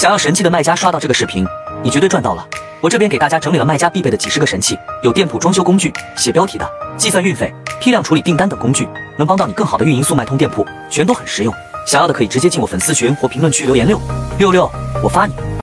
想要神器的卖家刷到这个视频你绝对赚到了。我这边给大家整理了卖家必备的几十个神器有店铺装修工具写标题的计算运费批量处理订单等工具能帮到你更好的运营速卖通店铺全都很实用。想要的可以直接进我粉丝群或评论区留言六六六我发你。